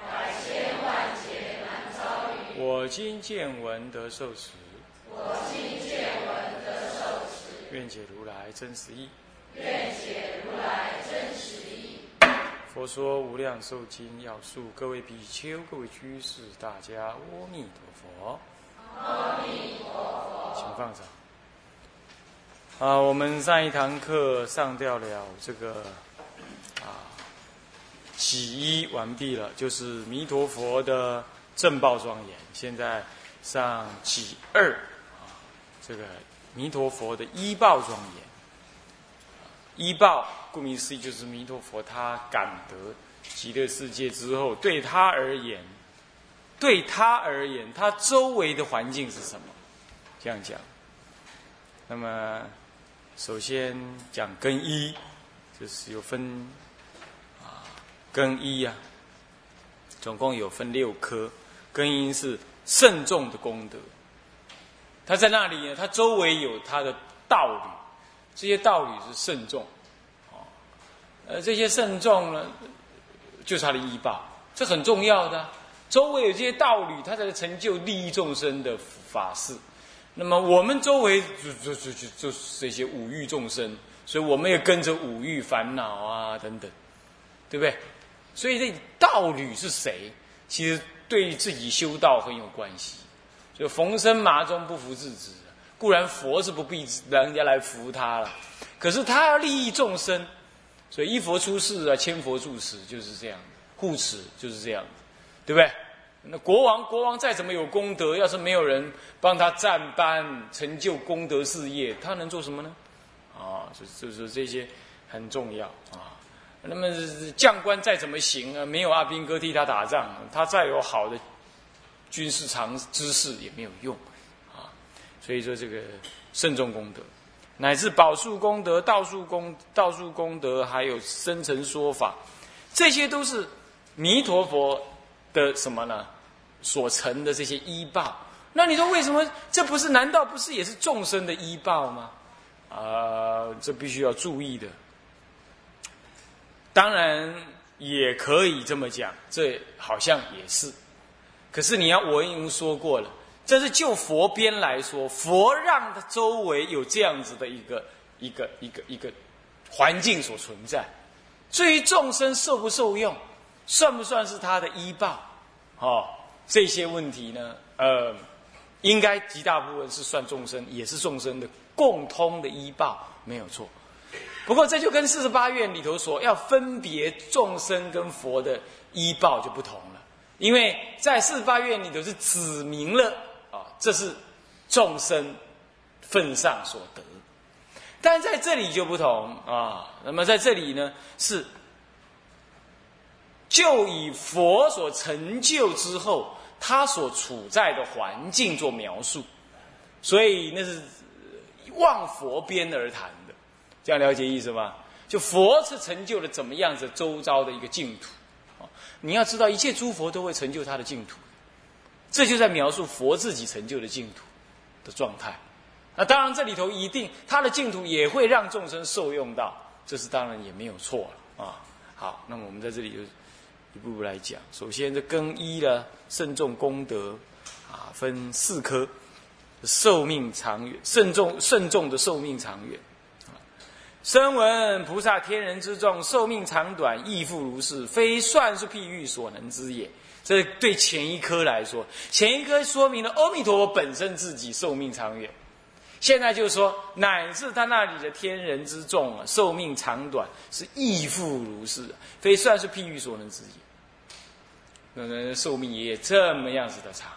百千万劫难遭遇。我今见闻得受持。我今见闻得受持。愿解如来真实义。愿解如来真实义。佛说无量寿经要素，各位比丘、各位居士，大家阿弥陀佛。阿弥陀佛。请放掌。啊，我们上一堂课上掉了这个啊，洗衣完毕了，就是弥陀佛的正报庄严。现在上己二啊，这个弥陀佛的依报庄严。依报，顾名思义，就是弥陀佛他感得极乐世界之后，对他而言，对他而言，他周围的环境是什么？这样讲。那么，首先讲更一，就是有分啊更一呀、总共有分六科。更一是慎重的功德，他在那里呢，他周围有他的道理。这些道理是慎重，哦，呃，这些慎重呢，就是他的依报，这很重要的。周围有这些道理，他才能成就利益众生的法事。那么我们周围就就就就就是这些五欲众生，所以我们也跟着五欲烦恼啊等等，对不对？所以这道侣是谁，其实对自己修道很有关系。就逢生麻中不服自知。固然佛是不必人家来服他了，可是他要利益众生，所以一佛出世啊，千佛住持就是这样，护持就是这样，对不对？那国王国王再怎么有功德，要是没有人帮他站班成就功德事业，他能做什么呢？啊，就就是这些很重要啊。那么将官再怎么行啊，没有阿兵哥替他打仗，他再有好的军事常知识也没有用啊。所以说，这个慎重功德，乃至宝树功德、道树功、道树功德，还有生成说法，这些都是弥陀佛的什么呢？所成的这些依报。那你说为什么这不是？难道不是也是众生的依报吗？啊，这必须要注意的。当然也可以这么讲，这好像也是。可是你要，我已经说过了。这是就佛边来说，佛让他周围有这样子的一个一个一个一个环境所存在。至于众生受不受用，算不算是他的依报？哦，这些问题呢，呃，应该极大部分是算众生，也是众生的共通的依报，没有错。不过这就跟四十八愿里头所要分别众生跟佛的依报就不同了，因为在四十八愿里头是指明了。啊，这是众生份上所得，但在这里就不同啊。那么在这里呢，是就以佛所成就之后，他所处在的环境做描述，所以那是望佛边而谈，这样了解意思吗？就佛是成就了怎么样子周遭的一个净土啊？你要知道，一切诸佛都会成就他的净土。这就在描述佛自己成就的净土的状态，那当然这里头一定他的净土也会让众生受用到，这是当然也没有错了啊。好，那么我们在这里就一步步来讲。首先，这更一呢，慎重功德啊，分四科，寿命长远，慎重慎重的寿命长远。声闻菩萨天人之众，寿命长短亦复如是，非算术譬喻所能知也。这对前一科来说，前一科说明了阿弥陀佛本身自己寿命长远。现在就是说，乃至他那里的天人之众啊，寿命长短是亦复如是，非算是譬喻所能知也。那那寿命也这么样子的长，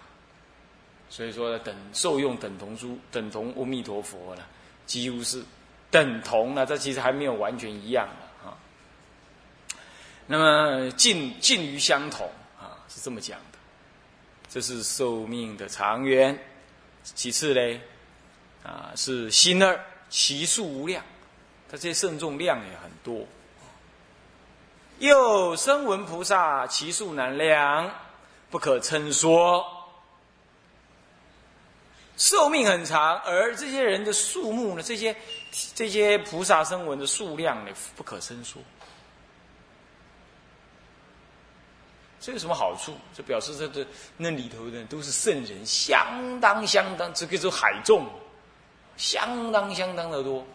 所以说等受用等同诸等同阿弥陀佛了，几乎是等同了。这其实还没有完全一样的啊。那么近近于相同啊。是这么讲的。这是寿命的长远。其次嘞，啊，是心二，其数无量，它这些圣众量也很多。又声闻菩萨，其数难量，不可称说。寿命很长，而这些人的数目呢？这些这些菩萨声闻的数量呢？不可称说。这有什么好处？这表示这这那里头的都是圣人，相当相当，这个是海众，相当相当的多。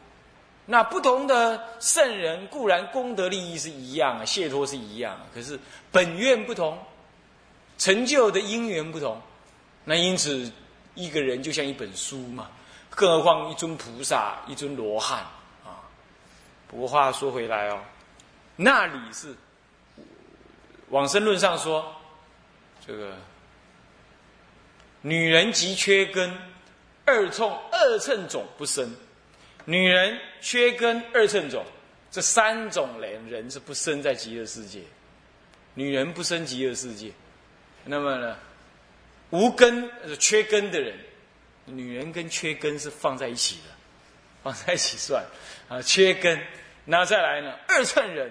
那不同的圣人固然功德利益是一样啊，解脱是一样，可是本愿不同，成就的因缘不同。那因此。一个人就像一本书嘛，更何况一尊菩萨、一尊罗汉啊。不过话说回来哦，那里是往生论上说，这个女人即缺根，二冲二乘种不生。女人缺根二乘种，这三种人人是不生在极乐世界。女人不生极乐世界，那么呢？无根、缺根的人，女人跟缺根是放在一起的，放在一起算啊。缺根，那再来呢？二乘人，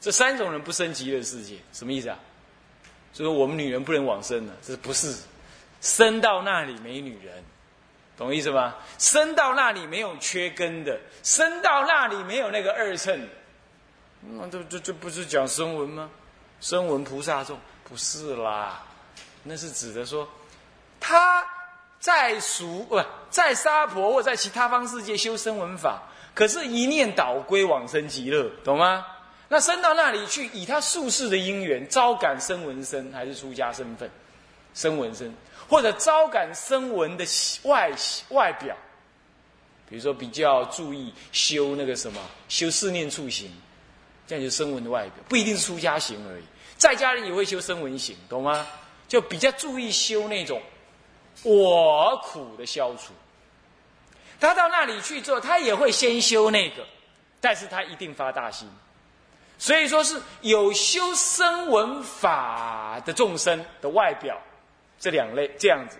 这三种人不升极乐世界，什么意思啊？就说我们女人不能往生了，这不是生到那里没女人，懂意思吗？生到那里没有缺根的，生到那里没有那个二乘，那这这这不是讲声闻吗？声闻菩萨众不是啦。那是指的说，他在俗不在沙婆或在其他方世界修声闻法，可是，一念倒归往生极乐，懂吗？那生到那里去，以他宿世的因缘，招感声闻身，还是出家身份，声闻身，或者招感声闻的外外表，比如说比较注意修那个什么，修四念处行，这样就声闻的外表，不一定是出家行而已，在家人也会修声闻行，懂吗？就比较注意修那种我苦的消除。他到那里去做，他也会先修那个，但是他一定发大心。所以说是有修声闻法的众生的外表，这两类这样子，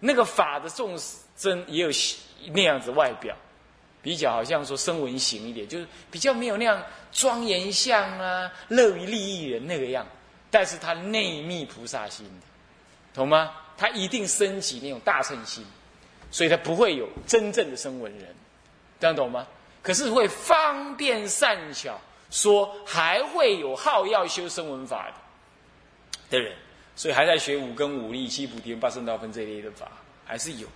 那个法的众生也有那样子外表，比较好像说声闻行一点，就是比较没有那样庄严相啊，乐于利益人那个样。但是他内密菩萨心的，懂吗？他一定升起那种大乘心，所以他不会有真正的声闻人，这样懂吗？可是会方便善巧说，还会有好要修声闻法的的人，所以还在学五根五力七菩提八圣道分这类的法，还是有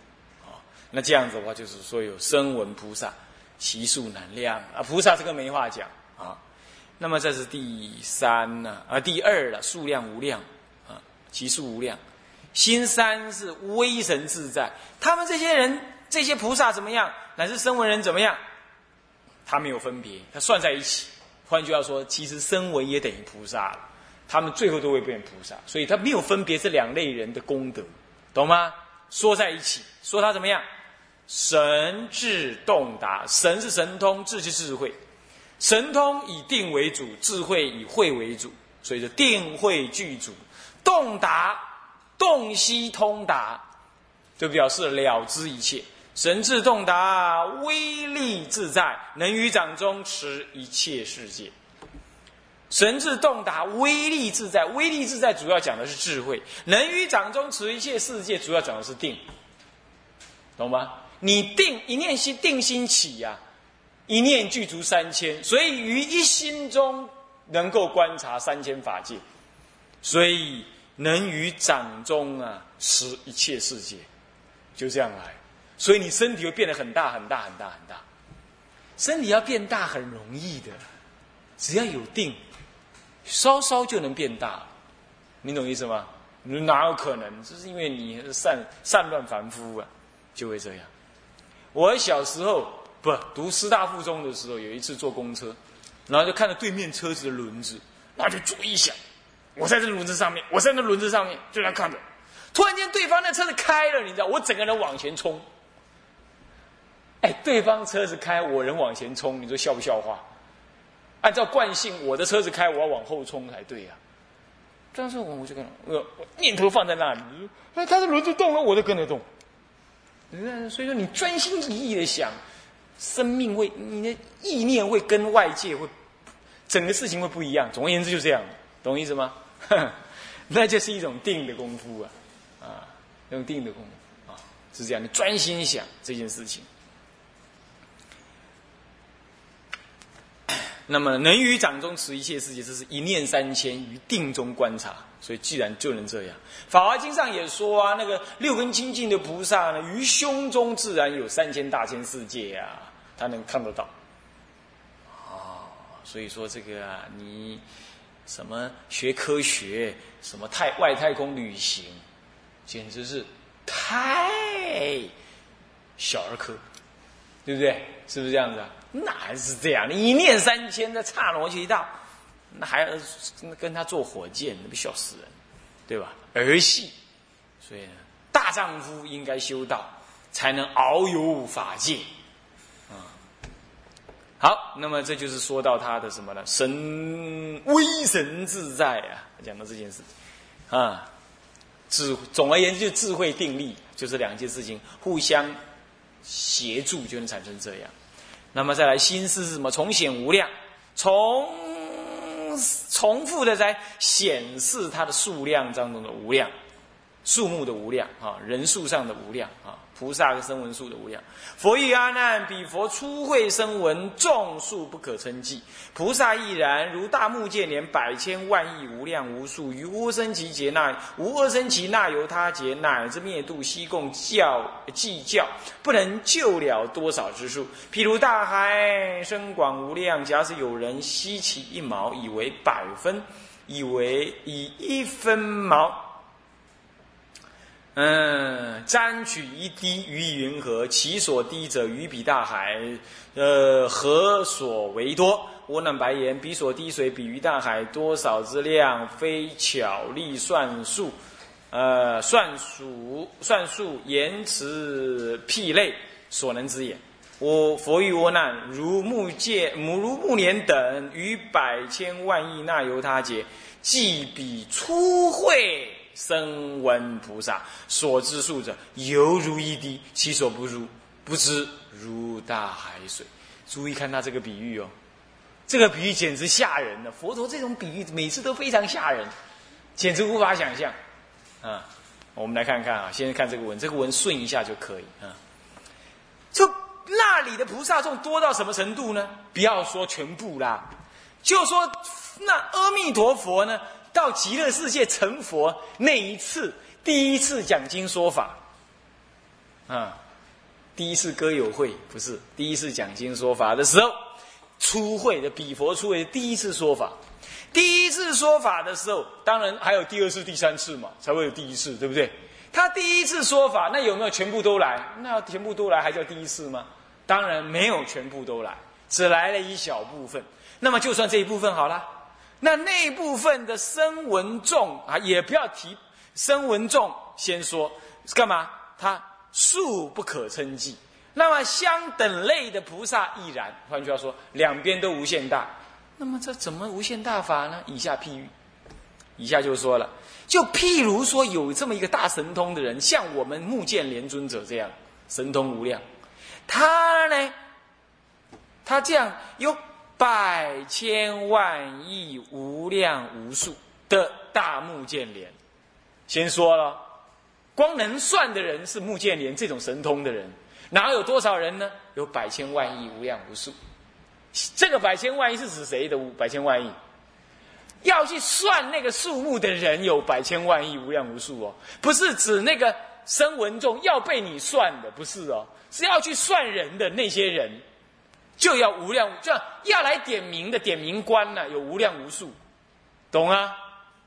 啊。那这样子的话，就是说有声闻菩萨，其数难量啊。菩萨这个没话讲啊。那么这是第三呢，啊，第二了，数量无量，啊，其数无量。心三是威神自在，他们这些人，这些菩萨怎么样，乃至声闻人怎么样，他没有分别，他算在一起。换句话说，其实声闻也等于菩萨了，他们最后都会变菩萨，所以他没有分别这两类人的功德，懂吗？说在一起，说他怎么样，神智洞达，神是神通，智是智慧。神通以定为主，智慧以慧为主，所以说定慧具足，洞达洞悉通达，就表示了知一切。神智洞达，威力自在，能于掌中持一切世界。神智洞达，威力自在，威力自在主要讲的是智慧，能于掌中持一切世界，主要讲的是定，懂吗？你定一念心，定心起呀。一念具足三千，所以于一心中能够观察三千法界，所以能于掌中啊持一切世界，就这样来。所以你身体会变得很大很大很大很大，身体要变大很容易的，只要有定，稍稍就能变大。你懂意思吗？你哪有可能？这是因为你善善乱凡夫啊，就会这样。我小时候。不读师大附中的时候，有一次坐公车，然后就看到对面车子的轮子，那就注意想，我在这轮子上面，我在那轮子上面就在看着，突然间对方那车子开了，你知道，我整个人往前冲。哎，对方车子开，我人往前冲，你说笑不笑话？按照惯性，我的车子开，我要往后冲才对呀。但是我我就跟我我念头放在那里，那他的轮子动了，我就跟着动。所以说，你专心一意的想，生命会，你的意念会跟外界会，整个事情会不一样。总而言之，就这样，懂意思吗？那就是一种定的功夫啊，啊，用定的功夫啊，是这样。你专心想这件事情。那么能于掌中持一切世界，这是一念三千于定中观察，所以既然就能这样。法华经上也说啊，那个六根清净的菩萨呢，于胸中自然有三千大千世界啊，他能看得到。哦，所以说这个啊，你什么学科学，什么太外太空旅行，简直是太小儿科，对不对？是不是这样子啊？哪是这样？你一念三千，那刹那就一到，那还要跟他坐火箭，那不笑死人，对吧？儿戏，所以呢，大丈夫应该修道，才能遨游法界，好，那么这就是说到他的什么呢？神威神自在啊，讲到这件事啊，智总而言之，就智慧定力，就是两件事情互相协助，就能产生这样。那么再来，心思是什么？重显无量，重重复的在显示它的数量当中的无量，数目的无量啊，人数上的无量啊。菩萨的声闻数的无量，佛与阿难比佛初会声闻众数不可称计，菩萨亦然，如大目犍连百千万亿无量无数，于无生其劫那无恶生其那由他劫，乃至灭度悉共教计较，不能救了多少之数。譬如大海深广无量，假使有人吸其一毛，以为百分，以为以一分毛。嗯，沾取一滴于云河，其所滴者于彼大海，呃，何所为多？我难白言，彼所滴水比于大海多少之量，非巧力算数，呃，算数算数言辞辟类所能之也。我佛于我难，如目见母如目连等，于百千万亿那由他劫，即彼初会。声闻菩萨所知数者，犹如一滴，其所不如不知如大海水。注意看他这个比喻哦，这个比喻简直吓人了。佛陀这种比喻每次都非常吓人，简直无法想象。啊，我们来看看啊，先看这个文，这个文顺一下就可以啊。就那里的菩萨众多到什么程度呢？不要说全部啦，就说那阿弥陀佛呢？到极乐世界成佛那一次，第一次讲经说法，啊，第一次歌友会不是第一次讲经说法的时候，初会的比佛初会的第一次说法，第一次说法的时候，当然还有第二次、第三次嘛，才会有第一次，对不对？他第一次说法，那有没有全部都来？那全部都来还叫第一次吗？当然没有全部都来，只来了一小部分。那么就算这一部分好了。那那部分的声闻众啊，也不要提声闻众，先说干嘛？他数不可称计。那么相等类的菩萨亦然。换句话说，两边都无限大。那么这怎么无限大法呢？以下譬喻，以下就说了，就譬如说有这么一个大神通的人，像我们目犍连尊者这样神通无量，他呢，他这样有。百千万亿无量无数的大目犍连，先说了，光能算的人是目犍连这种神通的人，哪有多少人呢？有百千万亿无量无数。这个百千万亿是指谁的百千万亿？要去算那个数目的人有百千万亿无量无数哦，不是指那个声闻众要被你算的，不是哦，是要去算人的那些人。就要无量，就要来点名的点名官呢，有无量无数，懂啊？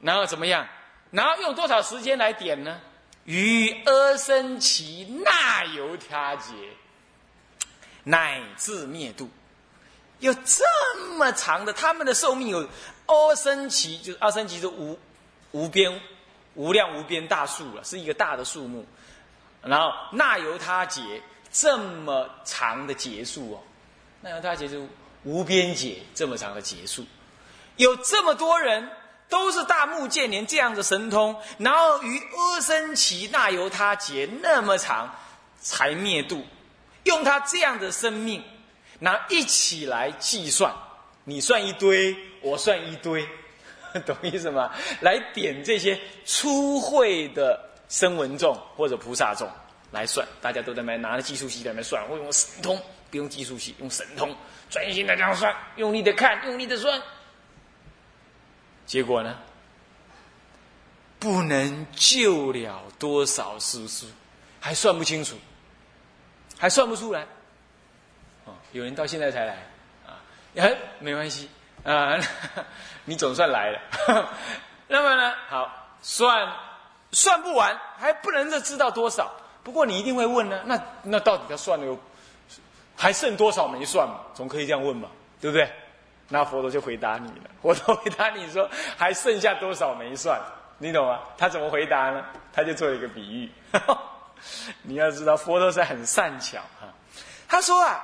然后怎么样？然后用多少时间来点呢？于阿僧祇那由他劫，乃至灭度，有这么长的，他们的寿命有阿僧祇，就是阿僧祇是无无边无量无边大数了，是一个大的数目。然后那由他劫这么长的劫数哦。那由他结束无边劫这么长的结束，有这么多人都是大目犍连这样的神通，然后于阿僧祇那由他劫那么长才灭度，用他这样的生命，然后一起来计算，你算一堆，我算一堆，懂意思吗？来点这些初会的声闻众或者菩萨众来算，大家都在那拿着计数器在那算，我用神通，不用计数器，用神通，专心的这样算，用力的看，用力的算。结果呢？不能救了多少师叔，还算不清楚，还算不出来。哦，有人到现在才来啊，哎，没关系啊，你总算来了。那么呢，好算算不完，还不能知道多少。不过你一定会问呢，那那到底他算了，还剩多少没算嘛？总可以这样问嘛，对不对？那佛陀就回答你了。佛陀回答你说：“还剩下多少没算？你懂吗？”他怎么回答呢？他就做了一个比喻。你要知道，佛陀是很善巧哈。他说啊，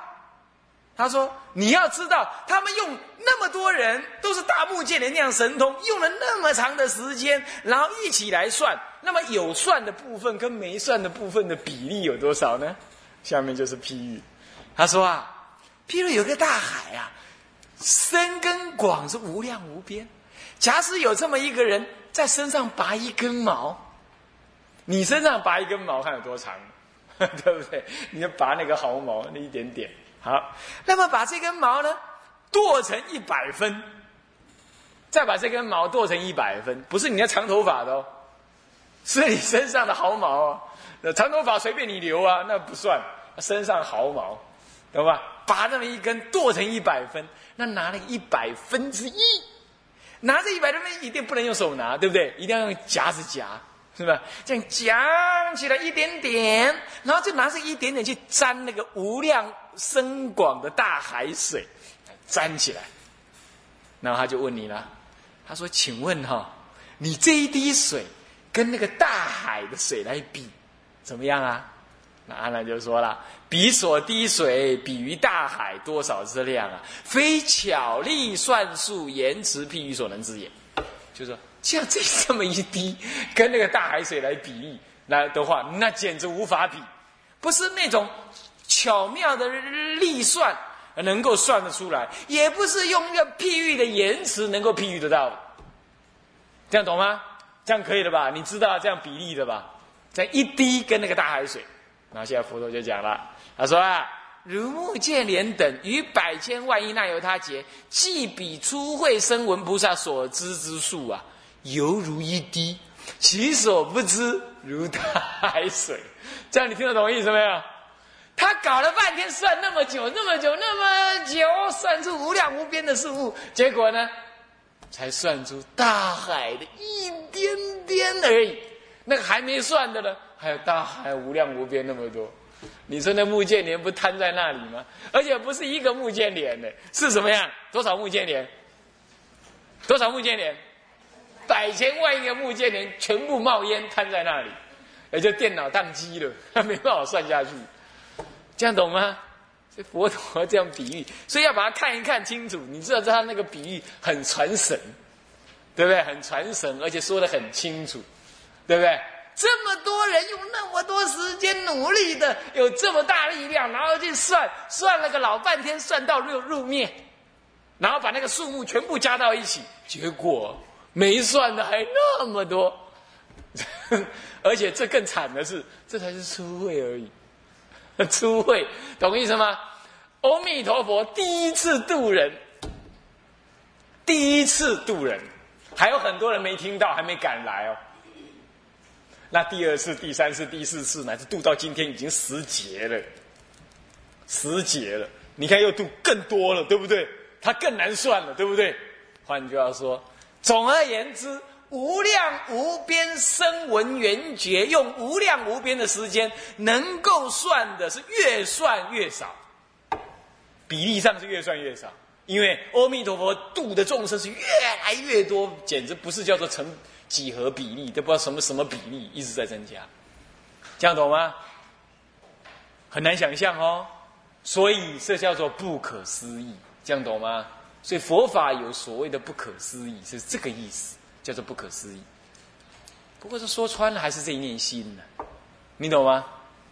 他说你要知道，他们用那么多人都是大目犍连那样神通，用了那么长的时间，然后一起来算，那么有算的部分跟没算的部分的比例有多少呢？下面就是譬喻。他说啊，譬如有个大海啊。深跟广是无量无边。假使有这么一个人在身上拔一根毛，你身上拔一根毛看有多长，对不对？你就拔那个毫毛那一点点。好，那么把这根毛呢剁成一百分，再把这根毛剁成一百分，不是你的长头发的哦，是你身上的毫毛哦。那长头发随便你留啊，那不算。身上毫毛，懂吧？拔那么一根剁成一百分。那拿了一百分之一，拿着一百分之一，一定不能用手拿，对不对？一定要用夹子夹，是吧？这样夹起来一点点，然后就拿着一点点去沾那个无量深广的大海水，沾起来。然后他就问你了，他说：“请问哈，你这一滴水跟那个大海的水来比，怎么样啊？”那阿难就说了。彼所滴水，比于大海多少之量啊？非巧力算术言辞譬喻所能之也。就说像这这么一滴，跟那个大海水来比喻来的话，那简直无法比。不是那种巧妙的力算能够算得出来，也不是用一个譬喻的言辞能够譬喻得到的。这样懂吗？这样可以了吧？你知道这样比例的吧？这样一滴跟那个大海水，然后现在佛陀就讲了。他说啊，如目见莲等于百千万亿那由他劫，即比初会声闻菩萨所知之数啊，犹如一滴，其所不知如大海水。这样你听得懂意思没有？他搞了半天算那么久，那么久，那么久，算出无量无边的事物，结果呢，才算出大海的一点点而已。那个还没算的呢，还有大海无量无边那么多。你说那木剑莲不瘫在那里吗？而且不是一个木剑莲呢，是什么样？多少木剑莲？多少木剑莲？百千万亿个木剑莲全部冒烟瘫在那里，也就电脑宕机了，他 没办法算下去。这样懂吗？这佛陀这样比喻，所以要把它看一看清楚。你知道他那个比喻很传神，对不对？很传神，而且说的很清楚，对不对？这么多人用那么多时间努力的，有这么大力量，然后去算算了个老半天，算到入入灭，然后把那个数目全部加到一起，结果没算的还那么多，而且这更惨的是，这才是初会而已，初会懂意思吗？阿弥陀佛第一次渡人，第一次渡人，还有很多人没听到，还没赶来哦。那第二次、第三次、第四次，乃至度到今天已经十劫了，十劫了。你看又度更多了，对不对？它更难算了，对不对？换句话说，总而言之，无量无边声闻缘觉，用无量无边的时间，能够算的是越算越少，比例上是越算越少。因为阿弥陀佛度的众生是越来越多，简直不是叫做成。几何比例都不知道什么什么比例一直在增加，这样懂吗？很难想象哦，所以这叫做不可思议，这样懂吗？所以佛法有所谓的不可思议是这个意思，叫做不可思议。不过是说穿了，还是这一念心呢？你懂吗？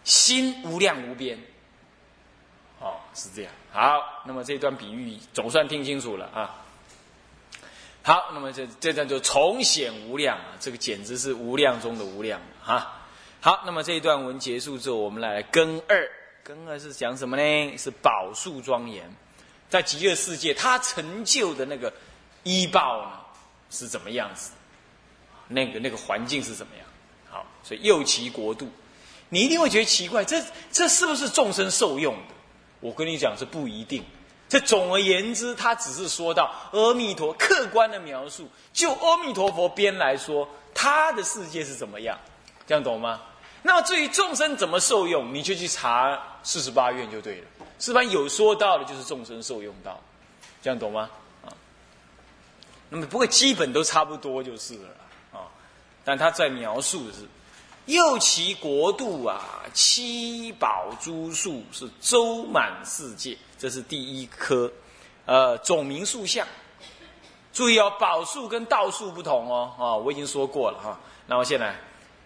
心无量无边。哦，是这样。好，那么这段比喻总算听清楚了啊。好，那么这这段就重显无量啊，这个简直是无量中的无量啊。好，那么这一段文结束之后，我们来根二。根二是讲什么呢？是宝树庄严，在极乐世界，他成就的那个医报呢，是怎么样子？那个那个环境是怎么样？好，所以右其国度，你一定会觉得奇怪，这这是不是众生受用的？我跟你讲，是不一定。这总而言之，他只是说到阿弥陀客观的描述，就阿弥陀佛边来说，他的世界是怎么样？这样懂吗？那么至于众生怎么受用，你就去查四十八愿就对了。四十八有说到的，就是众生受用到，这样懂吗？啊，那么不过基本都差不多就是了啊。但他在描述的是，又其国度啊，七宝珠树是周满世界，这是第一颗，呃，总名数相。注意哦，宝树跟道树不同哦，啊，我已经说过了哈。那我现在。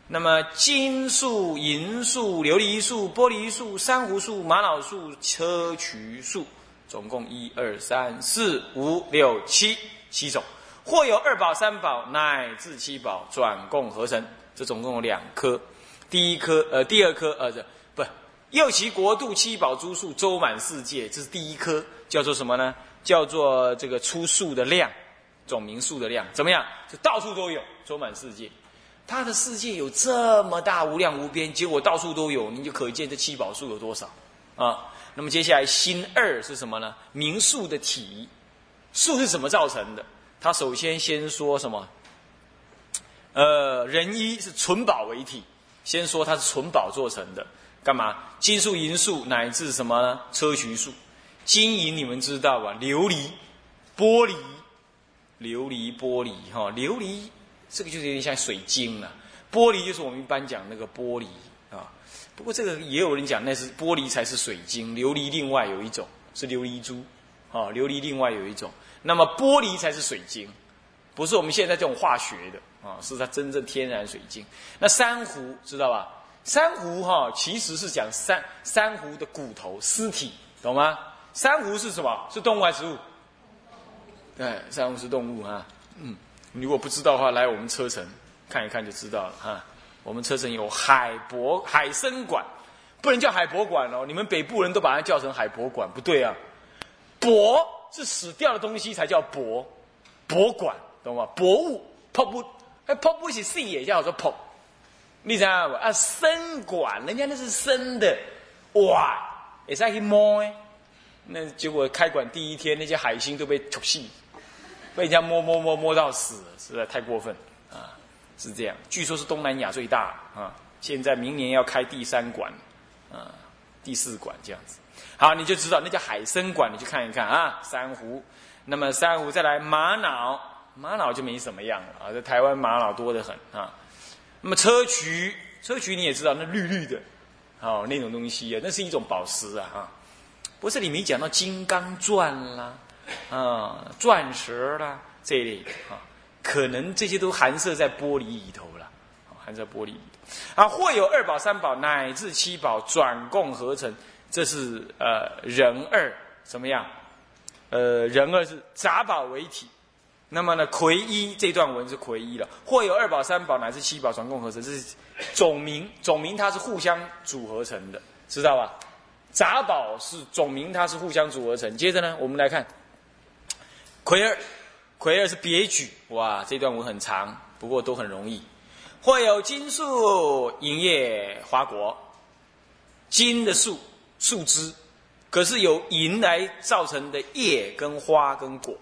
那么金树、银树、琉璃树、玻璃树、珊瑚树、玛瑙树、砗磲树，总共一二三四五六七七种，或有二宝、三宝乃至七宝转共合成，这总共有两颗。第一颗呃，第二颗呃，右其国度七宝诸树周满世界，这是第一颗，叫做什么呢？叫做这个出树的量，总名数的量怎么样？就到处都有，周满世界。他的世界有这么大无量无边，结果到处都有，你就可见这七宝树有多少啊？那么接下来心二是什么呢？名数的体，数是怎么造成的？他首先先说什么？呃，人一是纯宝为体，先说它是纯宝做成的，干嘛？金树、银树乃至什么呢？砗磲树，金银你们知道吧？琉璃、玻璃、琉璃、玻璃，哈，琉璃。这个就是有点像水晶了，玻璃就是我们一般讲那个玻璃啊。不过这个也有人讲那是玻璃才是水晶，琉璃另外有一种是琉璃珠，啊，琉璃另外有一种。那么玻璃才是水晶，不是我们现在这种化学的啊，是它真正天然水晶。那珊瑚知道吧？珊瑚哈其实是讲珊珊瑚的骨头尸体，懂吗？珊瑚是什么？是动物还是植物？对，珊瑚是动物啊，嗯。如果不知道的话，来我们车城看一看就知道了哈。我们车城有海博海参馆，不能叫海博馆哦。你们北部人都把它叫成海博馆，不对啊。博是死掉的东西才叫博，博馆懂吗？博物，博不，哎，博不是死也叫做博。你知道不？啊，生馆，人家那是生的，哇，也在去摸哎。那结果开馆第一天，那些海星都被吐死。被人家摸摸摸摸到死，实在太过分啊！是这样，据说是东南亚最大啊。现在明年要开第三馆，啊，第四馆这样子。好，你就知道那叫海参馆，你去看一看啊。珊瑚，那么珊瑚再来玛瑙，玛瑙就没什么样了啊。在台湾玛瑙多得很啊。那么砗磲，砗磲你也知道，那绿绿的，哦，那种东西啊，那是一种宝石啊啊。不是你没讲到金刚钻啦？啊，钻石啦，这一类的啊，可能这些都含摄在玻璃里头了，含在玻璃里啊。或有二宝、三宝乃至七宝转共合成，这是呃人二怎么样？呃，人二是杂宝为体。那么呢，魁一这段文是魁一了。或有二宝、三宝乃至七宝转共合成，这是总名，总名它是互相组合成的，知道吧？杂宝是总名，它是互相组合成。接着呢，我们来看。魁二，魁二是别举，哇，这段文很长，不过都很容易。或有金树、银叶、花果，金的树树枝，可是由银来造成的叶跟花跟果，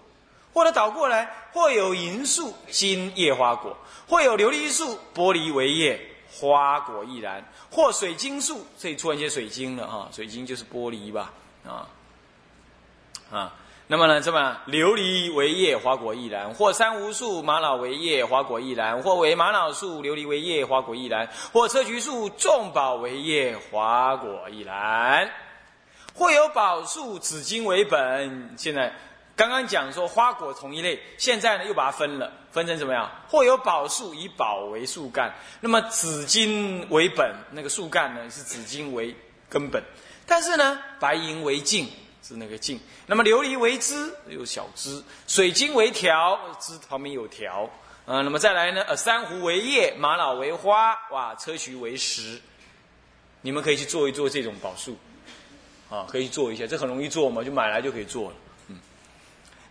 或者倒过来，或有银树、金叶、花果，或有琉璃树、玻璃为叶，花果亦然；或水晶树，这里出现一些水晶了哈，水晶就是玻璃吧，啊，啊。那么呢，这么琉璃为叶，花果亦然；或珊瑚树、玛瑙为叶，花果亦然；或为玛瑙树、琉璃为叶，花果亦然；或砗磲树、众宝为叶，花果亦然；或有宝树、紫金为本。现在刚刚讲说花果同一类，现在呢又把它分了，分成怎么样？或有宝树，以宝为树干，那么紫金为本，那个树干呢是紫金为根本，但是呢白银为茎，是那个茎。那么琉璃为枝，有小枝；水晶为条，枝旁边有条。呃，那么再来呢？呃，珊瑚为叶，玛瑙为花，哇，砗磲为石。你们可以去做一做这种宝树，啊，可以做一下，这很容易做嘛，就买来就可以做了。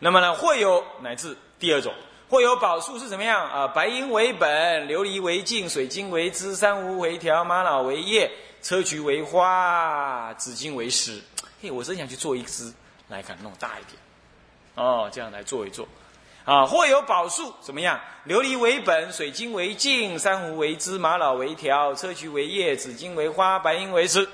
那么呢，会有乃至第二种，会有宝树是怎么样啊？白银为本，琉璃为镜，水晶为枝，珊瑚为条，玛瑙为叶，砗磲为花，紫金为石。嘿，我真想去做一支来看，弄大一点，哦，这样来做一做。啊，或有宝树怎么样？琉璃为本，水晶为镜，珊瑚为枝，玛瑙为条，砗磲为叶，紫金为花，白银为枝。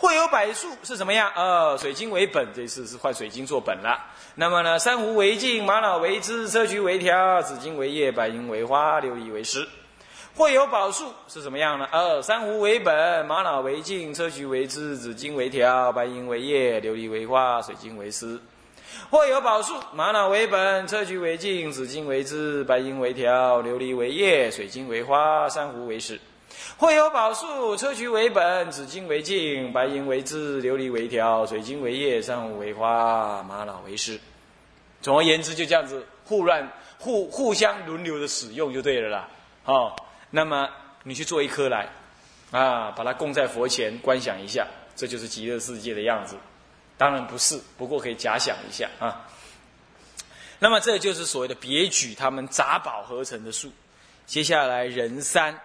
或有柏树是怎么样？呃，水晶为本，这次是换水晶做本了。那么呢，珊瑚为镜，玛瑙为枝，砗磲为条，紫金为叶，白银为花，琉璃为石。或有宝树是怎么样呢？呃，珊瑚为本，玛瑙为镜，砗磲为枝，紫金为条，白银为叶，琉璃为花，水晶为石。或有宝树，玛瑙为本，砗磲为镜，紫金为枝，白银为条，琉璃为叶，水晶为花，珊瑚为石。会有宝树，砗磲为本，紫金为茎，白银为枝，琉璃为条，水晶为叶，珊瑚为花，玛瑙为石。总而言之，就这样子互乱、互互相轮流的使用就对了啦。好，那么你去做一颗来，啊，把它供在佛前观想一下，这就是极乐世界的样子。当然不是，不过可以假想一下啊。那么这就是所谓的别举他们杂宝合成的树。接下来人三，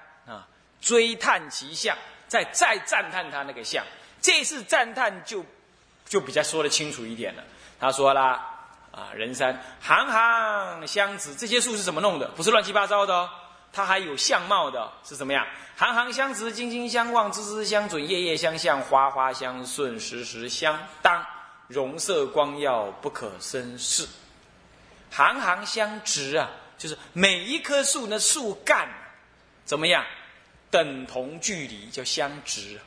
追叹其相，再再赞叹他那个相。这次赞叹就就比较说得清楚一点了。他说啦啊，人山行行相值，这些树是怎么弄的？不是乱七八糟的哦，它还有相貌的，是怎么样？行行相值，金金相望，枝枝相准，叶叶相向，花花相顺，时时相当，容色光耀，不可生视。行行相值啊，就是每一棵树的树干怎么样，等同距离叫相值，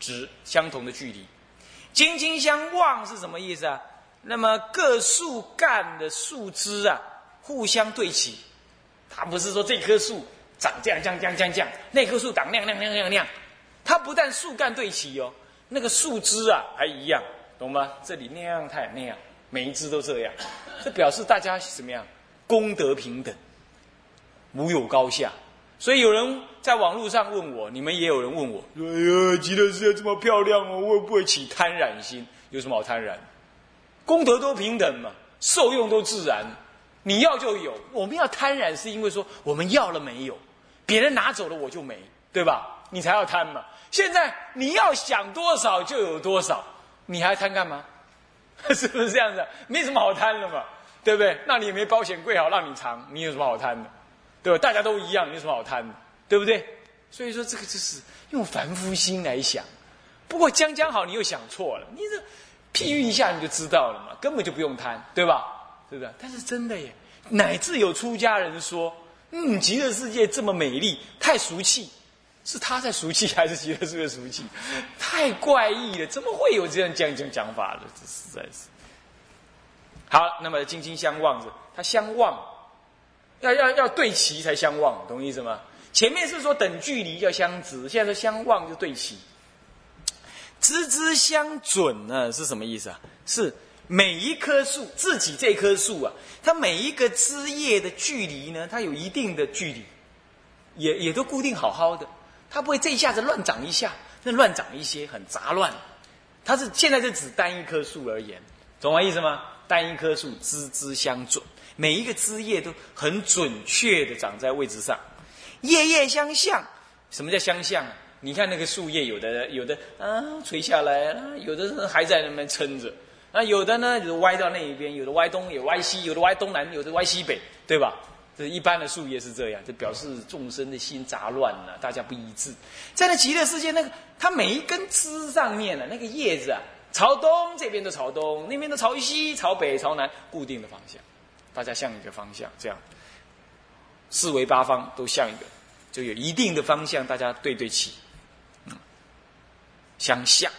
值相同的距离。金金相望是什么意思啊？那么各树干的树枝啊，互相对齐，它不是说这棵树。长这样，这样，这样，这样，那棵树长亮亮亮亮亮，它不但树干对齐哦，那个树枝啊还一样，懂吗？这里那样，它也那样，每一枝都这样，这表示大家怎么样？功德平等，无有高下。所以有人在网络上问我，你们也有人问我，哎呀，极乐世界这么漂亮哦，会不会起贪染心？有什么好贪染？功德都平等嘛，受用都自然，你要就有。我们要贪染，是因为说我们要了没有？别人拿走了我就没，对吧？你才要贪嘛。现在你要想多少就有多少，你还贪干嘛？是不是这样子？没什么好贪的嘛，对不对？那你也没保险柜好让你藏，你有什么好贪的？对吧？大家都一样，你有什么好贪的？对不对？所以说这个就是用凡夫心来想。不过将将好，你又想错了。你这譬喻一下你就知道了嘛，根本就不用贪，对吧？对不对？但是真的耶，乃至有出家人说。嗯，极乐世界这么美丽，太俗气，是他在俗气，还是极乐世界俗气？太怪异了，怎么会有这样讲讲讲法的？这实在是。好，那么金金相望着，它相望，要要要对齐才相望，懂意思吗？前面是说等距离叫相知，现在说相望就对齐。枝枝相准呢，是什么意思啊？是。每一棵树，自己这棵树啊，它每一个枝叶的距离呢，它有一定的距离，也也都固定好好的，它不会这一下子乱长一下，那乱长一些，很杂乱。它是现在是指单一棵树而言，懂我意思吗？单一棵树枝枝相准，每一个枝叶都很准确的长在位置上，叶叶相向。什么叫相向？你看那个树叶，有的有的啊垂下来了，有的还在那边撑着。那有的呢，就是歪到那一边；有的歪东，有歪西；有的歪东南，有的歪西北，对吧？这一般的树叶是这样，就表示众生的心杂乱了，大家不一致。在那极乐世界，那个它每一根枝上面的那个叶子啊，朝东这边都朝东，那边都朝西、朝北、朝南，固定的方向，大家向一个方向，这样四维八方都向一个，就有一定的方向，大家对对齐，嗯，相向。